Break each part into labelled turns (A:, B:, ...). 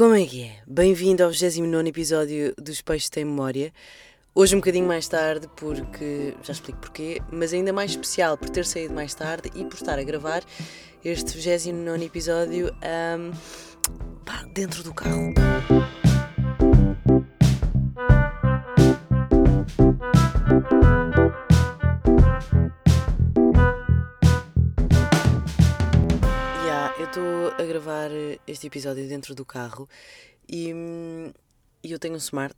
A: Como é que é? Bem-vindo ao 29 episódio dos Peixes Tem Memória. Hoje um bocadinho mais tarde, porque. já explico porquê, mas ainda mais especial por ter saído mais tarde e por estar a gravar este 29 episódio um, pá, dentro do carro. Gravar este episódio dentro do carro e, hum, e eu tenho um smart,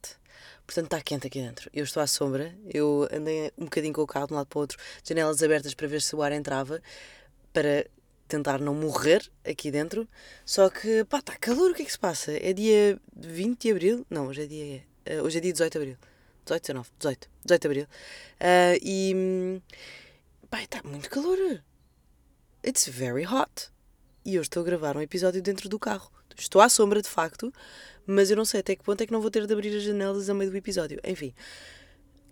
A: portanto está quente aqui dentro. Eu estou à sombra, eu andei um bocadinho com o carro de um lado para o outro, janelas abertas para ver se o ar entrava, para tentar não morrer aqui dentro. Só que, pá, está calor, o que é que se passa? É dia 20 de abril? Não, hoje é dia, eh, hoje é dia 18 de abril. 18, 19, 18, 18 de abril. Ah, e, hum, pá, está muito calor. It's very hot. E eu estou a gravar um episódio dentro do carro. Estou à sombra, de facto, mas eu não sei até que ponto é que não vou ter de abrir as janelas a meio do episódio. Enfim,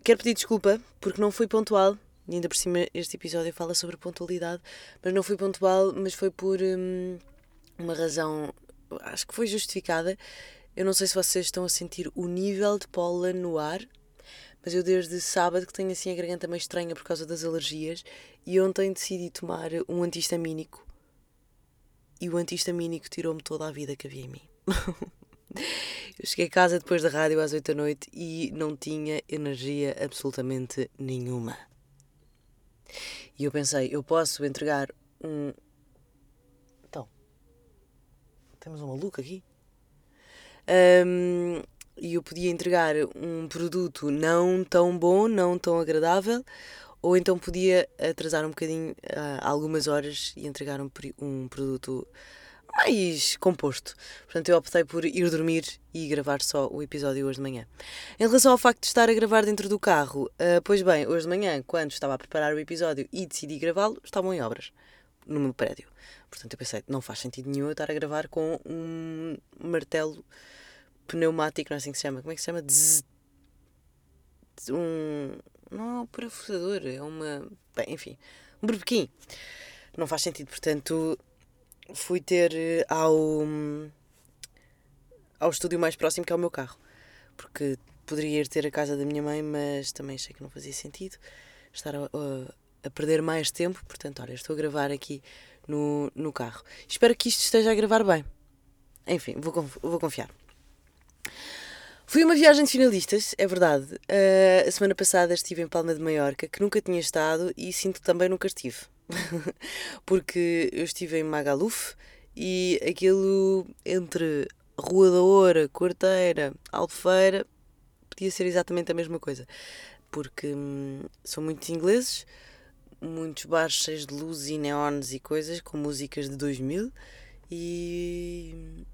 A: quero pedir desculpa porque não fui pontual. E ainda por cima, este episódio fala sobre pontualidade, mas não fui pontual, mas foi por hum, uma razão, acho que foi justificada. Eu não sei se vocês estão a sentir o nível de pólen no ar, mas eu desde sábado que tenho assim a garganta meio estranha por causa das alergias e ontem decidi tomar um antihistamínico e o antihistamínico tirou-me toda a vida que havia em mim. eu cheguei a casa depois da rádio às 8 da noite e não tinha energia absolutamente nenhuma. E eu pensei, eu posso entregar um. Então, temos um maluco aqui? Um, e eu podia entregar um produto não tão bom, não tão agradável, ou então podia atrasar um bocadinho, ah, algumas horas, e entregar um, um produto mais composto. Portanto, eu optei por ir dormir e gravar só o episódio hoje de manhã. Em relação ao facto de estar a gravar dentro do carro, ah, pois bem, hoje de manhã, quando estava a preparar o episódio e decidi gravá-lo, estavam em obras no meu prédio. Portanto, eu pensei, não faz sentido nenhum eu estar a gravar com um martelo pneumático, não é assim que se chama? Como é que se chama? Zzz. Um. Não é um parafusador, é uma. Bem, enfim, um berbequim. Não faz sentido, portanto, fui ter eh, ao. ao estúdio mais próximo que é o meu carro. Porque poderia ir ter a casa da minha mãe, mas também achei que não fazia sentido estar a, a- a perder mais tempo. Portanto, olha, estou a gravar aqui no, no carro. Espero que isto esteja a gravar bem. Enfim, vou, vou confiar. Fui uma viagem de finalistas, é verdade. Uh, a semana passada estive em Palma de Maiorca, que nunca tinha estado e sinto que também nunca estive. Porque eu estive em Magaluf e aquilo entre Rua da Oura, Corteira, Albufeira, podia ser exatamente a mesma coisa. Porque hum, são muitos ingleses, muitos bares cheios de luzes e neons e coisas, com músicas de 2000 e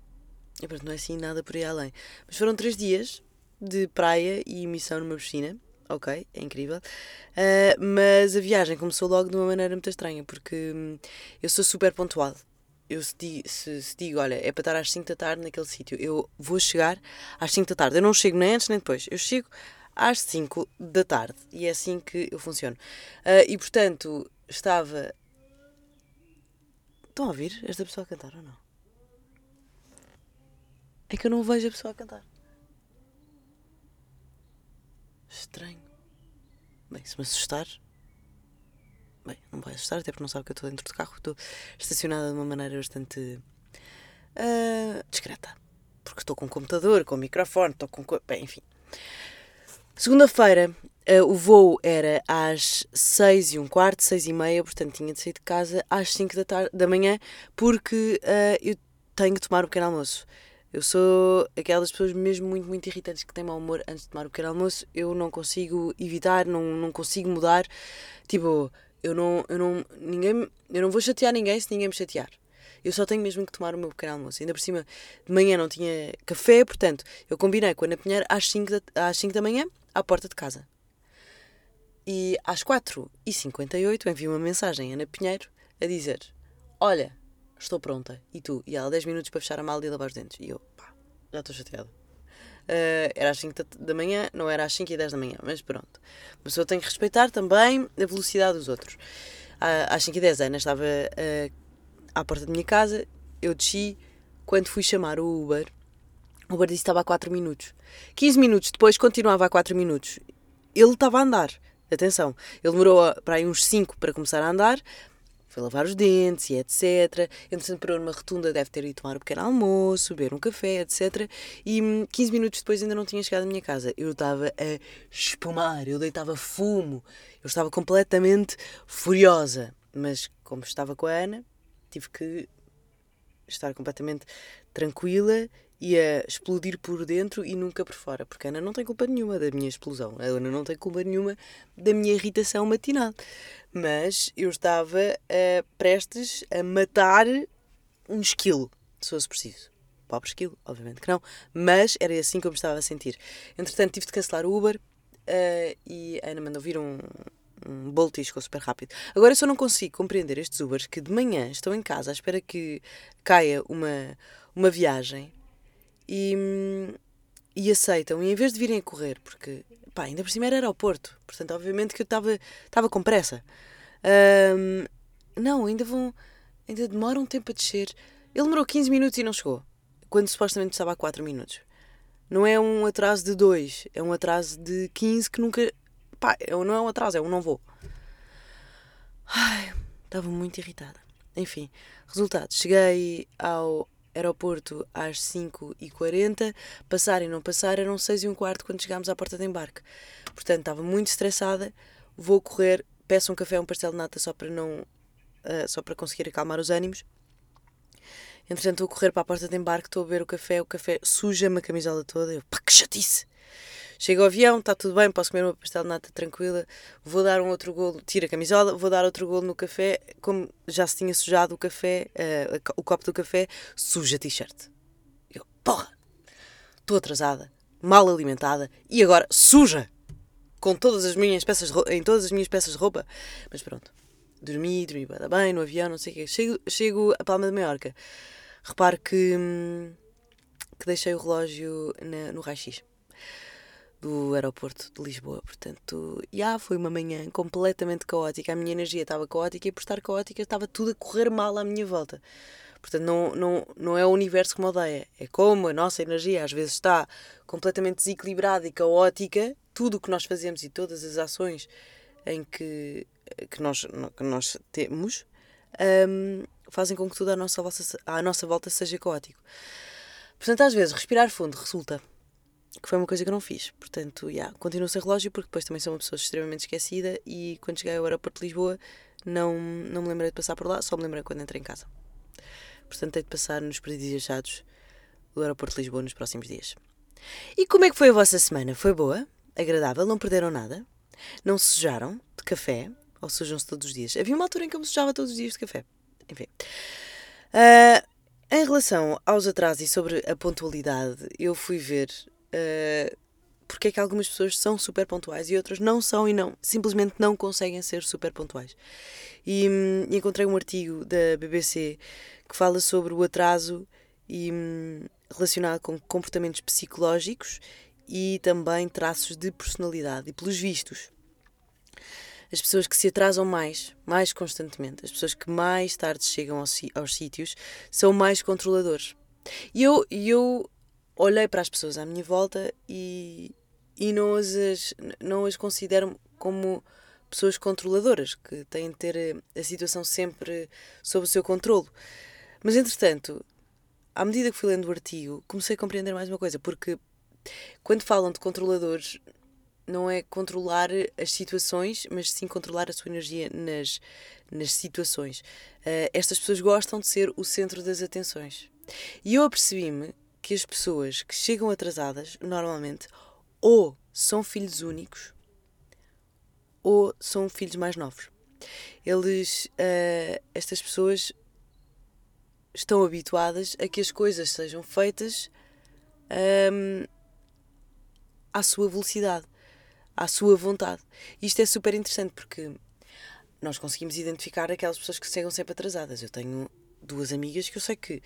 A: e pronto, não é assim nada por aí além. Mas foram três dias de praia e emissão numa piscina. Ok, é incrível. Ah, mas a viagem começou logo de uma maneira muito estranha, porque hum, eu sou super pontual. Eu se, se- se digo, olha, é para estar às 5 da tarde naquele sítio, eu vou chegar às 5 da tarde. Eu não chego nem antes nem depois. Eu chego às 5 da tarde. E é assim que eu funciono. Ah, e portanto, estava. Estão a ouvir esta pessoa a cantar ou não? É que eu não vejo a pessoa a cantar. Estranho. Bem, se me assustar. Bem, não vai assustar, até porque não sabe que eu estou dentro do carro. Estou estacionada de uma maneira bastante. ah, discreta. Porque estou com um computador, com um microfone, estou com. co- Bem, enfim. Segunda-feira, ah, o voo era às 6 e um quarto, 6 e meia, portanto tinha de sair de casa às 5 da, tarde, da manhã, porque ah, eu tenho que tomar o pequeno almoço. Eu sou aquelas pessoas mesmo muito, muito irritantes que têm mau humor antes de tomar o pequeno almoço. Eu não consigo evitar, não, não consigo mudar. Tipo, eu não, eu não, ninguém, eu não vou chatear ninguém se ninguém me chatear. Eu só tenho mesmo que tomar o meu pequeno almoço. Ainda por cima, de manhã não tinha café, portanto, eu combinei com a Ana Pinheiro às 5 da, às 5 da manhã, à porta de casa. E às 4h58 enviei uma mensagem a Ana Pinheiro a dizer: Olha, estou pronta. E tu? E ela 10 minutos para fechar a mala e lavar os dentes. E eu, pá, já estou chateada. Ah, era às 5 da, manhã, não era às 5 e 10 da manhã, mas pronto. A pessoa tem que respeitar também a velocidade dos outros. Ah, às 5 e 10 a Ana estava ah, à porta da minha casa, eu desci. Quando fui chamar o Uber, O Uber disse que estava a 4 minutos. 15 minutos depois continuava a 4 minutos. Ele estava a andar. Atenção, ele demorou para aí uns 5 para começar a andar, foi lavar os dentes e etc. Entretanto, parou numa rotunda, deve ter ido tomar um pequeno almoço, beber um café, etc. E 15 hum, minutos depois ainda não tinha chegado à minha casa. Eu estava a espumar, eu deitava fumo, eu estava completamente furiosa. Mas, como estava com a Ana, tive que estar completamente tranquila e a explodir por dentro e nunca por fora, porque a Ana não tem culpa nenhuma da minha explosão, a Ana não tem culpa nenhuma da minha irritação matinal. Mas eu estava uh, prestes a matar um esquilo, se fosse preciso. Pobre esquilo, obviamente que não, mas era assim que eu me estava a sentir. Entretanto, tive de cancelar o Uber uh, e a Ana mandou vir um, um bolo super rápido. Agora eu só não consigo compreender estes Ubers que de manhã estão em casa à espera que caia uma, uma viagem e, e aceitam. E em vez de virem a correr, porque pá, ainda por cima era aeroporto, portanto, obviamente que eu estava com pressa. Um, não, ainda vão. Ainda demora um tempo a descer. Ele demorou 15 minutos e não chegou, quando supostamente estava a 4 minutos. Não é um atraso de 2, é um atraso de 15 que nunca. Pá, não é um atraso, é um não vou. Ai, estava muito irritada. Enfim, resultado, cheguei ao, aeroporto às 5h40, passar e não passar eram 6 e um quarto quando chegámos à porta de embarque. Portanto, estava muito estressada, vou correr, peço um café, um pastel de nata só para não. Uh, só para conseguir acalmar os ânimos. Entretanto, vou correr para a porta de embarque, estou a beber o café, o café suja-me a camisola toda. Eu, pá, que chatice! Chego ao avião, está tudo bem, posso comer uma pastel de nata tranquila, vou dar um outro golo, tiro a camisola, vou dar outro golo no café, como já se tinha sujado o café, uh, o copo do café, suja a t-shirt. Eu, porra, estou atrasada, mal alimentada e agora suja! Com todas as minhas peças roupa, em todas as minhas peças de roupa. Mas pronto, dormi, dormi bem no avião, não sei o quê. Chego, chego a Palma de Maiorca. Reparo que, hum, que deixei o relógio na, no raio-x do aeroporto de Lisboa. Portanto, já foi uma manhã completamente caótica. A minha energia estava caótica e por estar caótica estava tudo a correr mal à minha volta. Portanto, não, não, não é o universo que me odeia. É como a nossa energia às vezes está completamente desequilibrada e caótica. Tudo o que nós fazemos e todas as ações em que, que, nós, que nós temos um, fazem com que tudo à nossa, à nossa volta seja caótico. Portanto, às vezes, respirar fundo resulta que foi uma coisa que eu não fiz. Portanto, yeah, continuo sem relógio porque depois também sou uma pessoa extremamente esquecida e quando cheguei ao aeroporto de Lisboa não, não me lembrei de passar por lá, só me lembrei quando entrei em casa. Portanto, tenho de passar nos presídios achados do aeroporto de Lisboa nos próximos dias. E como é que foi a vossa semana? Foi boa? Agradável? Não perderam nada? Não se sujaram de café? Ou sujam-se todos os dias? Havia uma altura em que eu me sujava todos os dias de café. Enfim. Uh, em relação aos atrasos e sobre a pontualidade, eu fui ver uh, porque é que algumas pessoas são super pontuais e outras não são e não, simplesmente não conseguem ser super pontuais. E, hum, encontrei um artigo da BBC que fala sobre o atraso e hum, relacionado com comportamentos psicológicos e também traços de personalidade. E pelos vistos, as pessoas que se atrasam mais, mais constantemente, as pessoas que mais tarde chegam aos, aos sítios, são mais controladores. E eu, eu olhei para as pessoas à minha volta e, e não, as, não as considero como pessoas controladoras, que têm de ter a situação sempre sob o seu controlo. Mas, entretanto, à medida que fui lendo o artigo, comecei a compreender mais uma coisa, porque quando falam de controladores, não é controlar as situações, mas sim controlar a sua energia nas, nas situações. Uh, estas pessoas gostam de ser o centro das atenções. E eu apercebi-me que as pessoas que chegam atrasadas, normalmente, ou são filhos únicos ou são filhos mais novos. Eles, uh, estas pessoas, estão habituadas a que as coisas sejam feitas um, à sua velocidade, à sua vontade. Isto é super interessante porque nós conseguimos identificar aquelas pessoas que chegam sempre atrasadas. Eu tenho duas amigas que eu sei que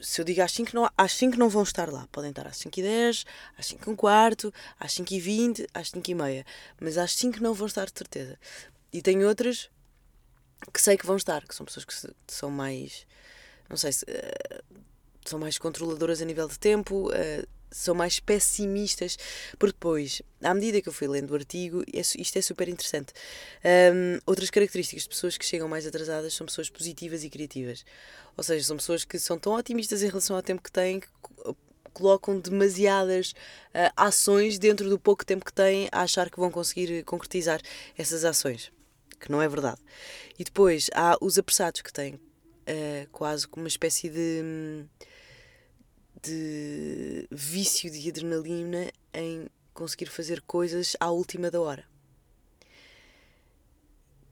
A: se eu digo às 5, não, às 5 não vão estar lá. Podem estar às 5 e 10, às 5 e um quarto, às 5 e 20, às 5 e meia. Mas às 5 não vão estar de certeza. E tenho outras que sei que vão estar, que são pessoas que são mais. Não sei se. Uh, são mais controladoras a nível de tempo, uh, são mais pessimistas, porque depois, à medida que eu fui lendo o artigo, isto é super interessante. Um, outras características de pessoas que chegam mais atrasadas são pessoas positivas e criativas. Ou seja, são pessoas que são tão otimistas em relação ao tempo que têm que colocam demasiadas uh, ações dentro do pouco tempo que têm a achar que vão conseguir concretizar essas ações, que não é verdade. E depois há os apressados que têm uh, quase como uma espécie de, de vício de adrenalina em conseguir fazer coisas à última da hora.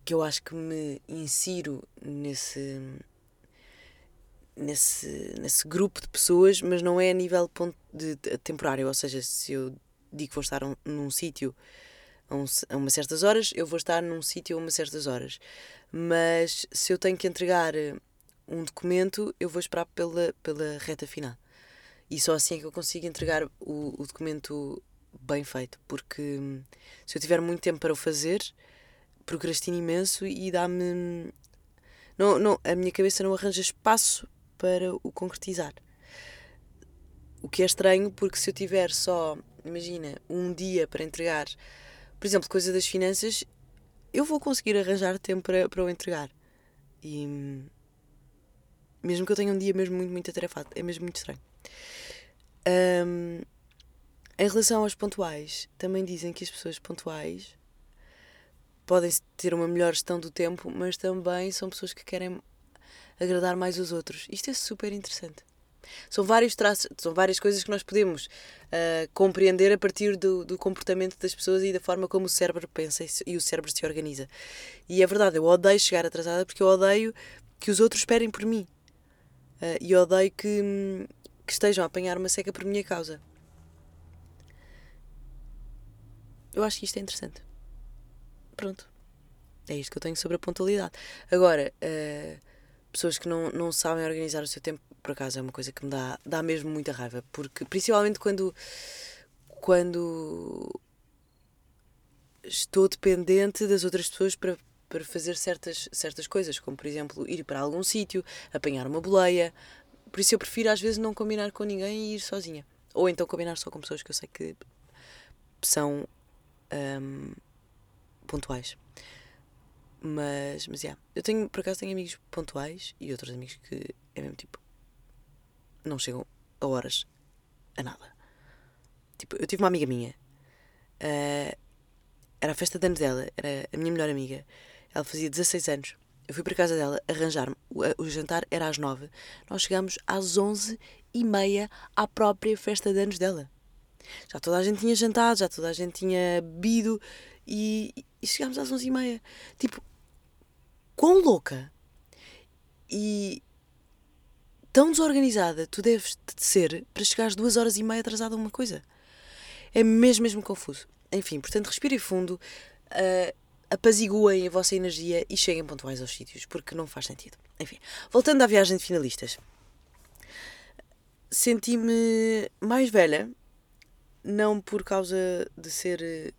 A: Que eu acho que me insiro nesse nesse, nesse grupo de pessoas, mas não é a nível de, de, temporário. Ou seja, se eu digo que vou estar um, num sítio a, um, a umas certas horas, eu vou estar num sítio a umas certas horas. Mas se eu tenho que entregar eh, um documento, eu vou esperar pela, pela reta final. E só assim é que eu consigo entregar o, o documento bem feito. Porque hum, se eu tiver muito tempo para o fazer, procrastino imenso e dá-me. Não, não, a minha cabeça não arranja espaço para o concretizar. O que é estranho porque se eu tiver só, imagina, um dia para entregar, por exemplo, coisa das finanças, eu vou conseguir arranjar tempo para, para o entregar. E mesmo que eu tenha um dia mesmo muito, muito atarefado, é mesmo muito estranho. Um, em relação aos pontuais, também dizem que as pessoas pontuais podem ter uma melhor gestão do tempo, mas também são pessoas que querem agradar mais os outros. Isto é super interessante. São vários traços, são várias coisas que nós podemos uh, compreender a partir do, do, comportamento das pessoas e da forma como o cérebro pensa e, e o cérebro se organiza. E é verdade, eu odeio chegar atrasada porque eu odeio que os outros esperem por mim. Uh, e odeio que, que estejam a apanhar uma seca por minha causa. Eu acho que isto é interessante. Pronto. É isto que eu tenho sobre a pontualidade. Agora, uh, pessoas que não, não sabem organizar o seu tempo, por acaso, é uma coisa que me dá, dá mesmo muita raiva. Porque, principalmente quando, quando estou dependente das outras pessoas para, para fazer certas, certas coisas, como, por exemplo, ir para algum sítio, apanhar uma boleia. Por isso eu prefiro, às vezes, não combinar com ninguém e ir sozinha. Ou então combinar só com pessoas que eu sei que são um, pontuais. Mas, mas, yeah. Eu tenho, por acaso, tenho amigos pontuais e outros amigos que é mesmo tipo. Não chegam a horas a nada. Tipo, eu tive uma amiga minha. Uh, era a festa de anos dela, era a minha melhor amiga. Ela fazia 16 anos. Eu fui para casa dela arranjar-me. O, o, jantar era às 9. Nós chegámos às 11 e meia à própria festa de anos dela. Já toda a gente tinha jantado, já toda a gente tinha bebido e, e chegámos às 11 e meia. Tipo, quão louca e tão desorganizada tu deves de ser para chegar às duas horas e meia atrasada a uma coisa. É mesmo, mesmo confuso. Enfim, portanto, respirem fundo, uh, apaziguem a vossa energia e cheguem pontuais aos sítios, porque não faz sentido. Enfim, voltando à viagem de finalistas. Senti-me mais velha, não por causa de ser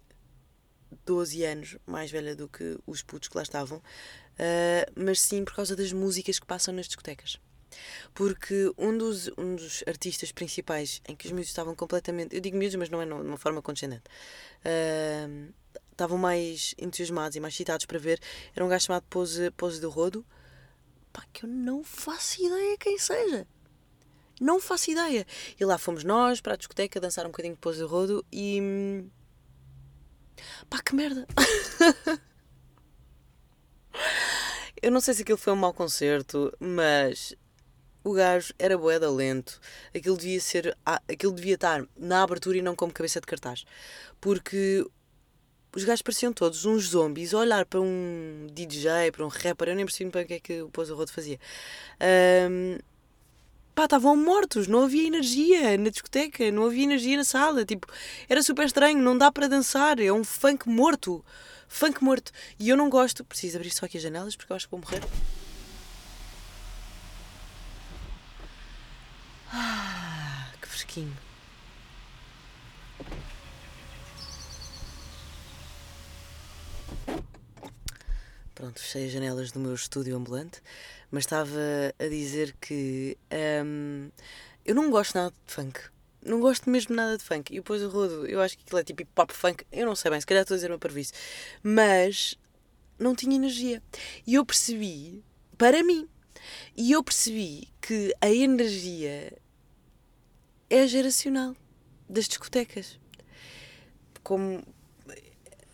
A: 12 anos mais velha do que os putos que lá estavam, uh, mas sim por causa das músicas que passam nas discotecas. Porque um dos, um dos artistas principais em que os miúdos estavam completamente. Eu digo miúdos, mas não é de uma forma condescendente. Uh, estavam mais entusiasmados e mais excitados para ver. Era um gajo chamado Pose, Pose do Rodo. Pá, que eu não faço ideia quem seja. Não faço ideia. E lá fomos nós para a discoteca dançar um bocadinho de Pose do Rodo e. Pá, que merda! Eu não sei se aquilo foi um mau concerto, mas o gajo era boeda lento. Aquilo devia ser. Aquilo devia estar na abertura e não como cabeça de cartaz. Porque os gajos pareciam todos uns zombies a olhar para um DJ, para um rapper. Eu nem percebi para o que é que o Pouso Rodo fazia. Um, pá, estavam mortos, não havia energia na discoteca, não havia energia na sala. Tipo, era super estranho, não dá para dançar, é um funk morto funk morto. E eu não gosto, preciso abrir só aqui as janelas porque eu acho que vou morrer. Ah, que fresquinho. Pronto, fechei as janelas do meu estúdio ambulante, mas estava a dizer que um, eu não gosto nada de funk. Não gosto mesmo nada de funk. E depois o rodo, eu acho que aquilo é tipo pop funk. Eu não sei bem, se calhar estou a dizer uma parvice. Mas não tinha energia. E eu percebi, para mim, e eu percebi que a energia é geracional das discotecas. Como.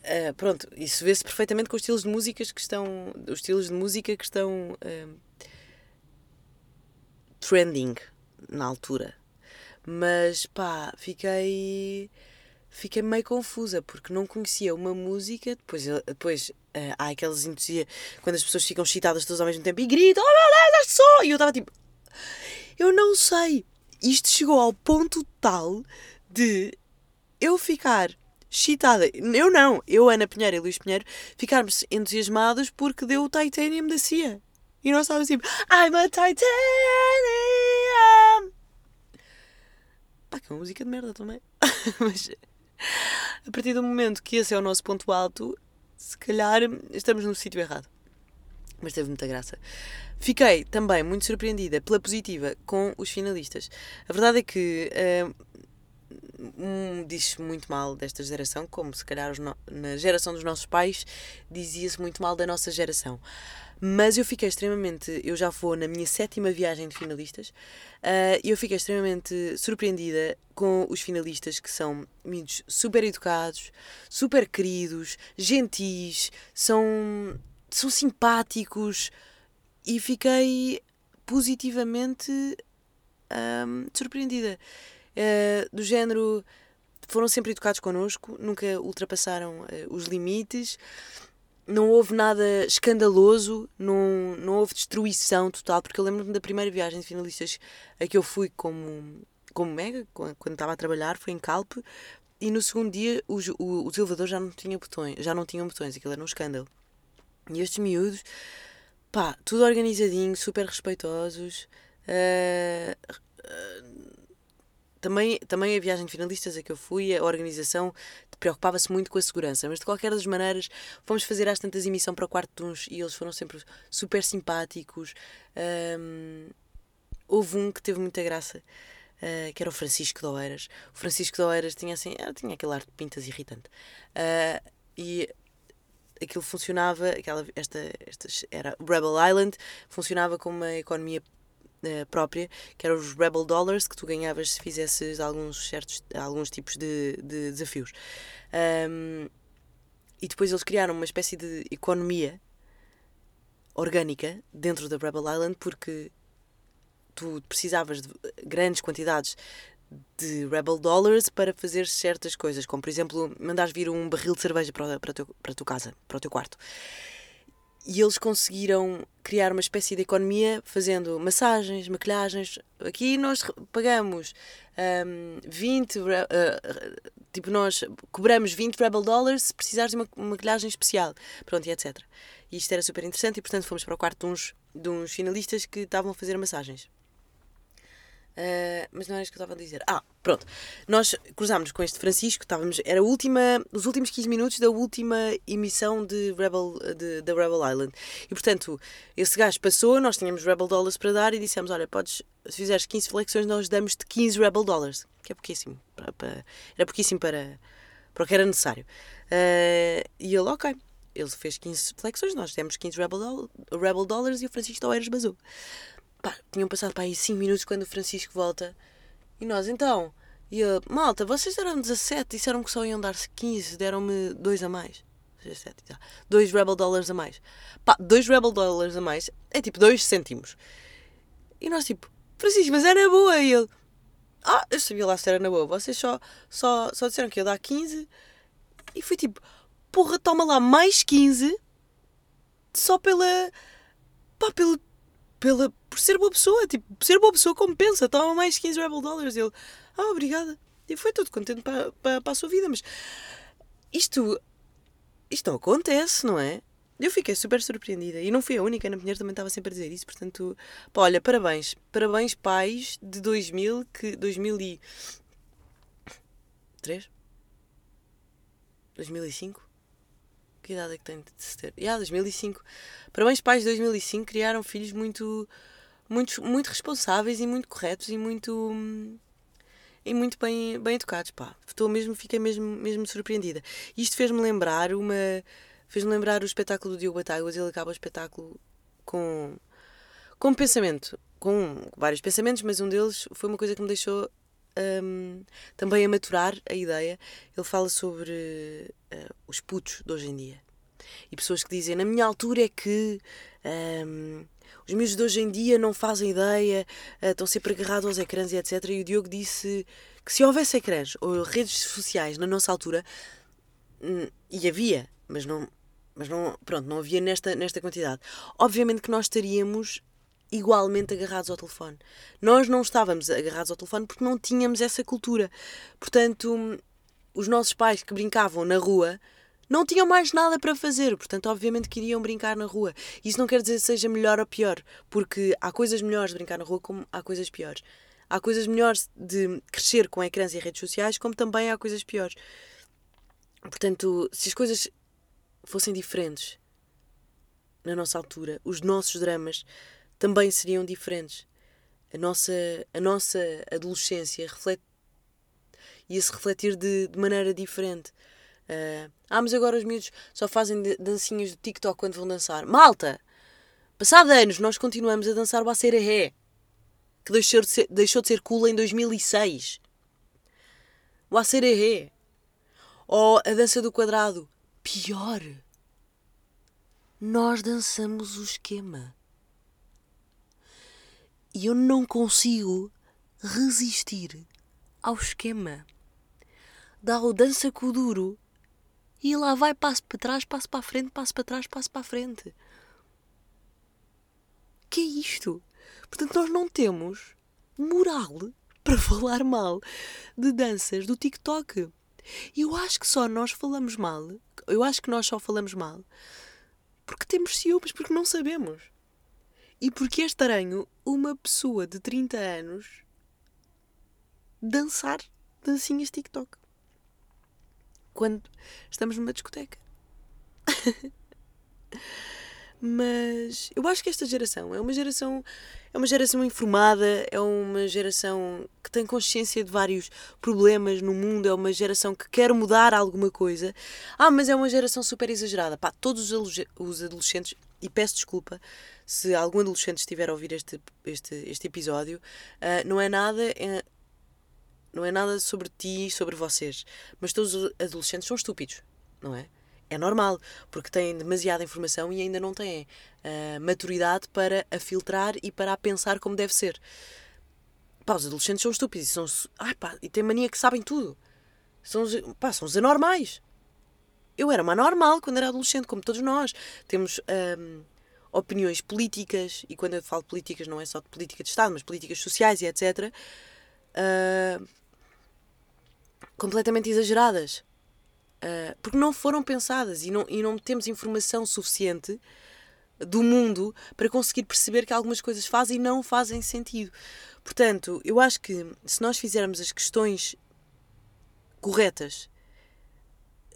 A: Uh, pronto, isso vê-se perfeitamente com os estilos de músicas que estão. Os estilos de música que estão. Uh, trending na altura. Mas pá, fiquei. Fiquei meio confusa porque não conhecia uma música. Depois, depois uh, há aqueles entusiastas. Quando as pessoas ficam excitadas todas ao mesmo tempo e gritam: Oh meu Deus, este som! E eu estava tipo: Eu não sei. Isto chegou ao ponto tal de eu ficar excitada. Eu não, eu, Ana Pinheiro e Luís Pinheiro, ficarmos entusiasmados porque deu o Titanium da CIA. E nós estávamos tipo, I'm a Titanium! Pá, que é uma música de merda também. Mas a partir do momento que esse é o nosso ponto alto, se calhar estamos no sítio errado. Mas teve muita graça. Fiquei também muito surpreendida pela positiva com os finalistas. A verdade é que uh, um, diz muito mal desta geração, como se calhar no... na geração dos nossos pais dizia-se muito mal da nossa geração. Mas eu fiquei extremamente. Eu já vou na minha sétima viagem de finalistas uh, e eu fiquei extremamente surpreendida com os finalistas que são miúdos super educados, super queridos, gentis, são, são simpáticos e fiquei positivamente um, surpreendida. Uh, do género, foram sempre educados connosco, nunca ultrapassaram uh, os limites não houve nada escandaloso, não, não houve destruição total, porque eu lembro-me da primeira viagem de finalistas a que eu fui como, como mega, quando estava a trabalhar, foi em Calpe, e no segundo dia os, o, os elevadores já não tinham botões, já não tinham botões, aquilo era um escândalo. E estes miúdos, pá, tudo organizadinho, super respeitosos. Uh, uh, também, também a viagem de finalistas a que eu fui, a organização preocupava-se muito com a segurança, mas de qualquer das maneiras fomos fazer às tantas emissão para o quarto de uns e eles foram sempre super simpáticos. Um, houve um que teve muita graça, uh, que era o Francisco de Oeiras. O Francisco de Oeiras tinha assim, ah, tinha aquele ar de pintas irritante. Uh, e aquilo funcionava, aquela, esta, esta era Rebel Island, funcionava como uma economia uh, própria, que eram os Rebel Dollars que tu ganhavas se fizesses alguns certos alguns tipos de, de desafios. Um, e depois eles criaram uma espécie de economia orgânica dentro da Rebel Island porque tu precisavas de grandes quantidades de Rebel Dollars para fazer certas coisas, como por exemplo mandares vir um barril de cerveja para, para, teu, para a tua casa, para o teu quarto. E eles conseguiram criar uma espécie de economia fazendo massagens, maquilhagens. Aqui nós pagamos um, 20, uh, tipo, nós cobramos 20 Rebel Dollars se precisares de uma, maquilhagem especial. Pronto, e etc. E isto era super interessante e, portanto, fomos para o quarto de uns, de uns finalistas que estavam a fazer massagens. Uh, mas não era isso que eu estava a dizer. Ah, pronto. Nós cruzámos com este Francisco, estávamos, era a última, os últimos 15 minutos da última emissão de Rebel, de, da Rebel Island. E portanto, esse gajo passou, nós tínhamos Rebel Dollars para dar e dissemos: Olha, podes, se fizeres 15 flexões, nós damos-te 15 Rebel Dollars. Que é pouquíssimo. Para, para, era pouquíssimo para, para o que era necessário. Uh, e ele, ok. Ele fez 15 flexões, nós demos 15 Rebel, Rebel Dollars e o Francisco Taueiras basou. Pá, tinham passado para aí 5 minutos quando o Francisco volta. E nós, então, e eu, malta, vocês deram 17, disseram que só iam dar 15, deram-me 2 a mais. 2 Rebel Dollars a mais. Pá, 2 Rebel Dollars a mais é tipo 2 cêntimos. E nós, tipo, Francisco, mas era boa. E ele, ah, eu sabia lá se era na boa. Vocês só, só, só disseram que ia dar 15. E foi tipo, porra, toma lá mais 15 só pela. pá, pelo pela, por ser boa pessoa, tipo, ser boa pessoa compensa, toma mais 15 Rebel Dollars. Ele, ah, obrigada. E foi tudo contente para, para, para a sua vida, mas isto, isto não acontece, não é? Eu fiquei super surpreendida e não fui a única, Ana Pinheiro também estava sempre a dizer isso, portanto, pá, olha, parabéns, parabéns pais de 2000, que 2003? 2005? Que idade é que tem de ter? Yeah, 2005. Parabéns, pais de 2005 criaram filhos muito, muito, muito responsáveis e muito corretos e muito. E muito bem, bem educados, pá. Estou mesmo, fiquei mesmo, mesmo surpreendida. Isto fez-me lembrar uma. Fez-me lembrar o espetáculo do Diogo Batáguas. Ele acaba o espetáculo com. com pensamento. Com vários pensamentos, mas um deles foi uma coisa que me deixou um, também a maturar a ideia. Ele fala sobre uh, os putos de hoje em dia. E pessoas que dizem, na minha altura é que um, os miúdos de hoje em dia não fazem ideia, uh, estão sempre agarrados aos ecrãs e etc. E o Diogo disse que se houvesse ecrãs ou redes sociais na nossa altura, hum, e havia, mas não, mas não, pronto, não havia nesta, nesta quantidade. Obviamente que nós estaríamos igualmente agarrados ao telefone. Nós não estávamos agarrados ao telefone porque não tínhamos essa cultura. Portanto, os nossos pais que brincavam na rua não tinham mais nada para fazer, portanto, obviamente queriam brincar na rua. Isso não quer dizer que seja melhor ou pior, porque há coisas melhores de brincar na rua, como há coisas piores. Há coisas melhores de crescer com ecrãs e redes sociais, como também há coisas piores. Portanto, se as coisas fossem diferentes na nossa altura, os nossos dramas também seriam diferentes. A nossa, a nossa adolescência reflete, ia se refletir de, de maneira diferente. Uh, ah, mas agora os miúdos só fazem dancinhas do TikTok quando vão dançar. Malta! Passado anos, nós continuamos a dançar o Acereré, que deixou de, ser, deixou de ser cool em 2006. O Acereré. Ou a dança do quadrado. Pior. Nós dançamos o esquema e eu não consigo resistir ao esquema. Dá o dança com o duro e lá vai passo para trás, passo para a frente, passo para trás, passo para a frente. Que é isto? Portanto, nós não temos moral para falar mal de danças do TikTok. Eu acho que só nós falamos mal. Eu acho que nós só falamos mal porque temos ciúmes, porque não sabemos. E porque é estranho uma pessoa de 30 anos dançar dancinhas TikTok quando estamos numa discoteca. Mas eu acho que esta geração é uma geração é uma geração informada, é uma geração que tem consciência de vários problemas no mundo, é uma geração que quer mudar alguma coisa. Ah, mas é uma geração super exagerada. Pá, todos os adolescentes, e peço desculpa se algum adolescente estiver a ouvir este, este, este episódio, uh, não é nada. Não é nada sobre ti e sobre vocês. Mas todos os adolescentes são estúpidos, não é? É normal, porque têm demasiada informação e ainda não têm uh, maturidade para a filtrar e para a pensar como deve ser. Pá, os adolescentes são estúpidos e, são, ai, pá, e têm mania que sabem tudo. São, pá, são os anormais. Eu era uma normal quando era adolescente, como todos nós. Temos um, opiniões políticas, e quando eu falo políticas não é só de política de Estado, mas políticas sociais e etc. Uh, completamente exageradas. Uh, porque não foram pensadas e não, e não temos informação suficiente do mundo para conseguir perceber que algumas coisas fazem e não fazem sentido. Portanto, eu acho que se nós fizermos as questões corretas,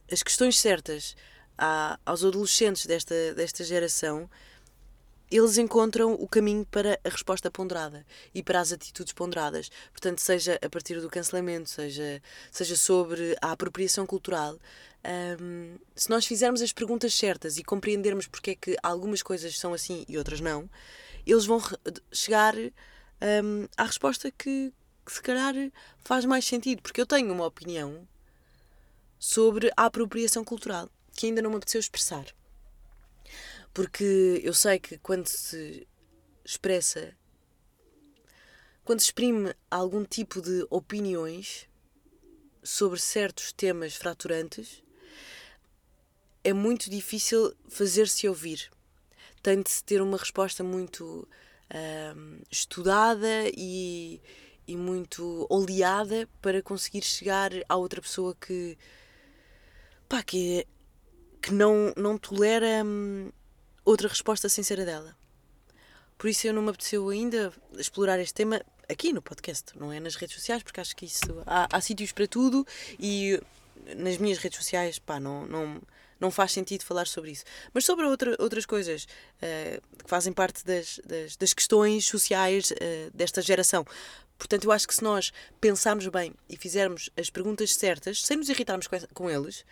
A: as questões certas a, aos adolescentes desta, desta geração, eles encontram o caminho para a resposta ponderada e para as atitudes ponderadas. Portanto, seja a partir do cancelamento, seja, seja sobre a apropriação cultural, um, se nós fizermos as perguntas certas e compreendermos porque é que algumas coisas são assim e outras não, eles vão chegar um, à resposta que, que se calhar faz mais sentido. Porque eu tenho uma opinião sobre a apropriação cultural que ainda não me apeteceu expressar. Porque eu sei que quando se expressa, quando se exprime algum tipo de opiniões sobre certos temas fraturantes, é muito difícil fazer-se ouvir. Tem de se ter uma resposta muito estudada e, e muito oleada para conseguir chegar à outra pessoa que, pá, que, que não, não tolera hum, outra resposta sincera dela. Por isso eu não me apeteceu ainda explorar este tema aqui no podcast, não é nas redes sociais, porque acho que isso há, há sítios para tudo e nas minhas redes sociais, pá, não, não, não faz sentido falar sobre isso. Mas sobre outra, outras coisas uh, que fazem parte das, das, das questões sociais uh, desta geração. Portanto, eu acho que se nós pensarmos bem e fizermos as perguntas certas, sem nos irritarmos com, com eles,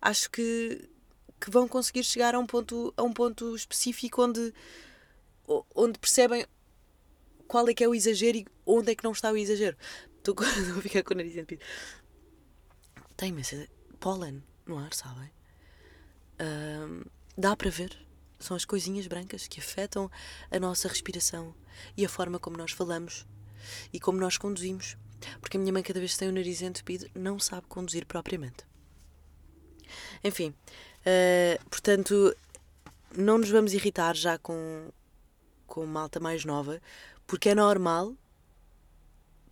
A: acho que, que vão conseguir chegar a um ponto, a um ponto específico onde, onde percebem qual é que é o exagero e onde é que não está o exagero. Estou a ficar com o nariz entupido. Tem imensa pólen no ar, sabem? Um, dá para ver. São as coisinhas brancas que afetam a nossa respiração e a forma como nós falamos e como nós conduzimos. Porque a minha mãe, cada vez que tem o nariz entupido, não sabe conduzir propriamente. Enfim, uh, portanto, não nos vamos irritar já com, com malta mais nova, porque é normal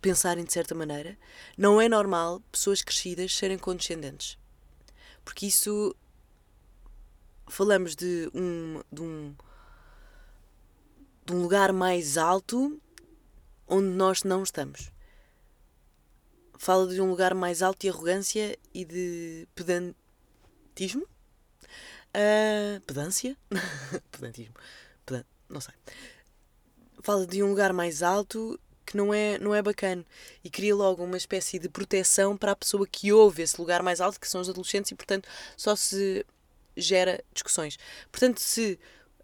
A: pensarem de certa maneira. Não é normal pessoas crescidas serem condescendentes. Porque isso. Falamos de um, de um, de um lugar mais alto onde nós não estamos. Fala de um lugar mais alto de arrogância e de pedantismo. Uh, pedância? Pedantismo. Pedan não sei. Fala de um lugar mais alto que não é, não é bacana e cria logo uma espécie de proteção para a pessoa que ouve esse lugar mais alto, que são os adolescentes, e portanto só se gera discussões. Portanto, se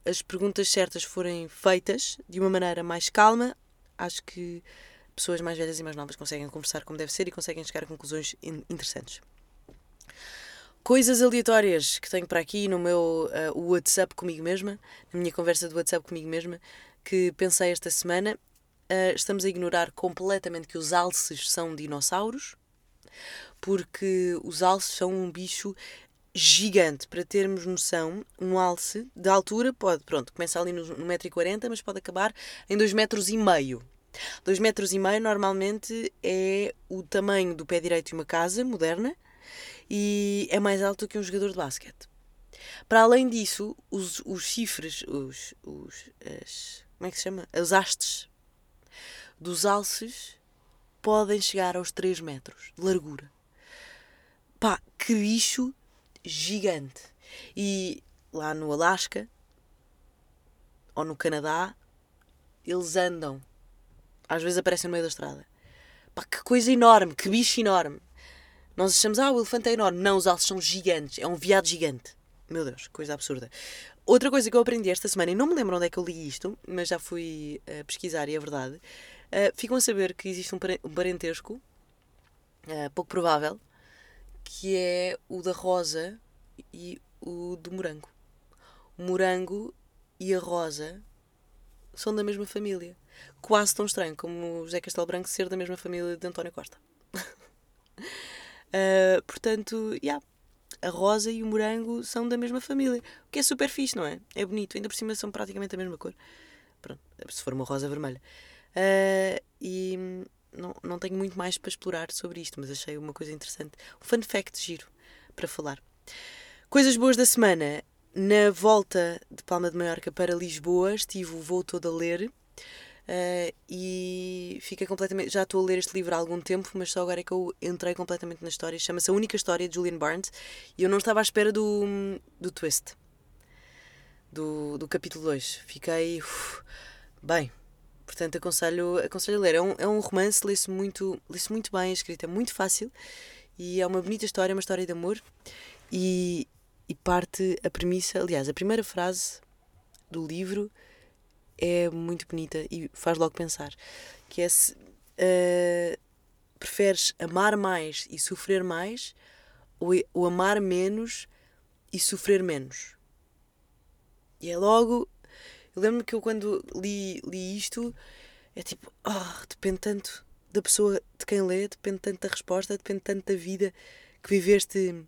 A: as perguntas certas forem feitas de uma maneira mais calma, acho que pessoas mais velhas e mais novas conseguem conversar como deve ser e conseguem chegar a conclusões interessantes. Coisas aleatórias que tenho para aqui no meu uh, WhatsApp comigo mesma, na minha conversa do WhatsApp comigo mesma, que pensei esta semana uh, estamos a ignorar completamente que os alces são dinossauros, porque os alces são um bicho gigante. Para termos noção, um alce de altura pode, pronto, começa ali no, no 1,40m, mas pode acabar em 2,5 metros. E meio. 2 metros e meio normalmente é o tamanho do pé direito de uma casa moderna e é mais alto que um jogador de basquete. Para além disso, os, os chifres, os, os as, como é que se chama? As hastes dos alces podem chegar aos 3 metros de largura. Pá, que bicho gigante. E lá no Alasca ou no Canadá, eles andam. Às vezes aparecem no meio da estrada. Pá, que coisa enorme, que bicho enorme. Nós achamos, ah, o elefante é enorme. Não, os alces são gigantes. É um viado gigante. Meu Deus, coisa absurda. Outra coisa que eu aprendi esta semana, e não me lembro onde é que eu li isto, mas já fui uh, pesquisar e é verdade, uh, ficam a saber que existe um parentesco, uh, pouco provável, que é o da rosa e o do morango. O morango e a rosa são da mesma família. Quase tão estranho como o José Castelo Branco ser da mesma família de António Costa. portanto, já. Yeah a rosa e o morango são da mesma família. O que é super fixe, não é? É bonito. Ainda por cima são praticamente a mesma cor. Pronto, se for uma rosa vermelha. Uh, e não, não tenho muito mais para explorar sobre isto, mas achei uma coisa interessante. Um fun fact giro para falar. Coisas boas da semana. Na volta de Palma de Maiorca para Lisboa, estive o voo todo a ler. Uh, e fica completamente. Já estou a ler este livro há algum tempo, mas só agora é que eu entrei completamente na história. Chama-se A Única História de Julian Barnes e eu não estava à espera do, do twist do, do capítulo 2. Fiquei. Uf, bem, portanto aconselho, aconselho a ler. É um, é um romance, lê-se muito, lê muito bem, a escrita é muito fácil e é uma bonita história, uma história de amor. E, e parte a premissa, aliás, a primeira frase do livro é muito bonita e faz logo pensar. Que é se uh, preferes amar mais e sofrer mais ou, ou amar menos e sofrer menos. E é logo. Eu lembro-me que eu quando li, li isto é tipo, oh, depende tanto da pessoa de quem lê, depende tanto da resposta, depende tanto da vida que viveste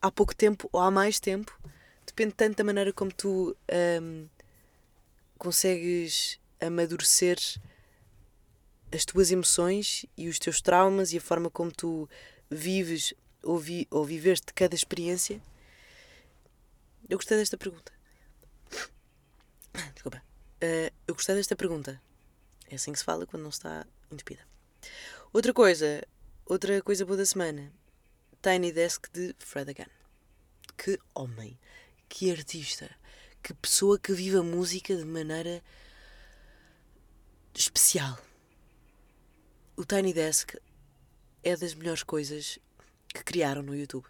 A: há pouco tempo ou há mais tempo, depende tanto da maneira como tu um, consegues amadurecer as tuas emoções e os teus traumas e a forma como tu vives ou, vi, ou viveste cada experiência? Eu gostei desta pergunta. Desculpa. Uh, eu gostei desta pergunta. É assim que se fala quando não está entupida. Outra coisa, outra coisa boa da semana. Tiny Desk de Fred Again. que homem, que artista, que pessoa que vive a música de maneira especial. O Tiny Desk é das melhores coisas que criaram no YouTube.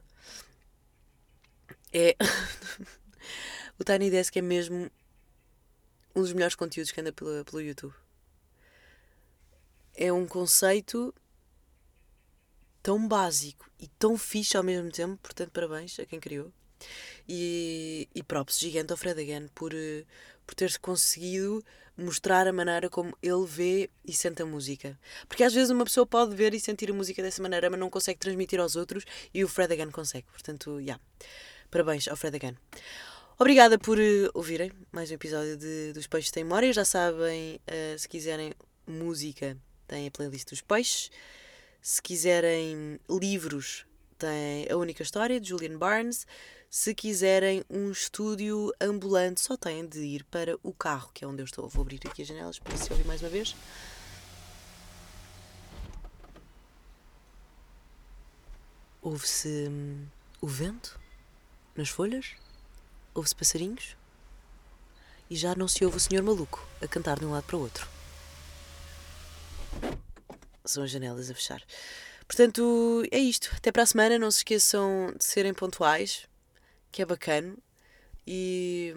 A: É. o Tiny Desk é mesmo um dos melhores conteúdos que anda pelo, pelo YouTube. É um conceito tão básico e tão fixe ao mesmo tempo, portanto, parabéns a quem criou. E, e props gigante ao Fred Again por, eh, por ter conseguido mostrar a maneira como ele vê e sente a música. Porque às vezes uma pessoa pode ver e sentir a música dessa maneira, mas não consegue transmitir aos outros e o Fred Again consegue. Portanto, já. Yeah. Parabéns ao Fred Again. Obrigada por uh, ouvirem mais um episódio de, dos Peixes Tem Memória. Já sabem, uh, se quiserem música, tem a playlist dos Peixes. Se quiserem livros, tem A Única História, de Julian Barnes. Se quiserem um estúdio ambulante, só têm de ir para o carro, que é onde eu estou. Vou abrir aqui as janelas para se ouvir mais uma vez. Ouve-se hum, o vento nas folhas, ouve-se passarinhos e já não se ouve o senhor maluco a cantar de um lado para o outro. São as janelas a fechar. Portanto, é isto. Até para a semana. Não se esqueçam de serem pontuais que é bacana. E,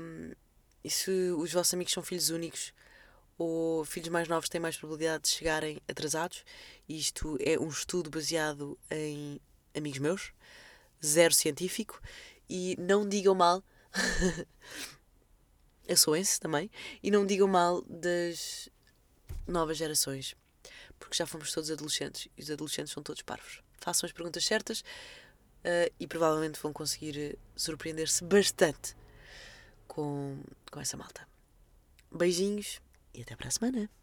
A: e se os vossos amigos são filhos únicos ou filhos mais novos têm mais probabilidade de chegarem atrasados, isto é um estudo baseado em amigos meus, zero científico, e não digam mal. Assoem-se também. E não digam mal das novas gerações. Porque já fomos todos adolescentes. E os adolescentes são todos parvos. Façam as perguntas certas uh, e provavelmente vão conseguir surpreender-se bastante com, com essa malta. Beijinhos e até para a semana!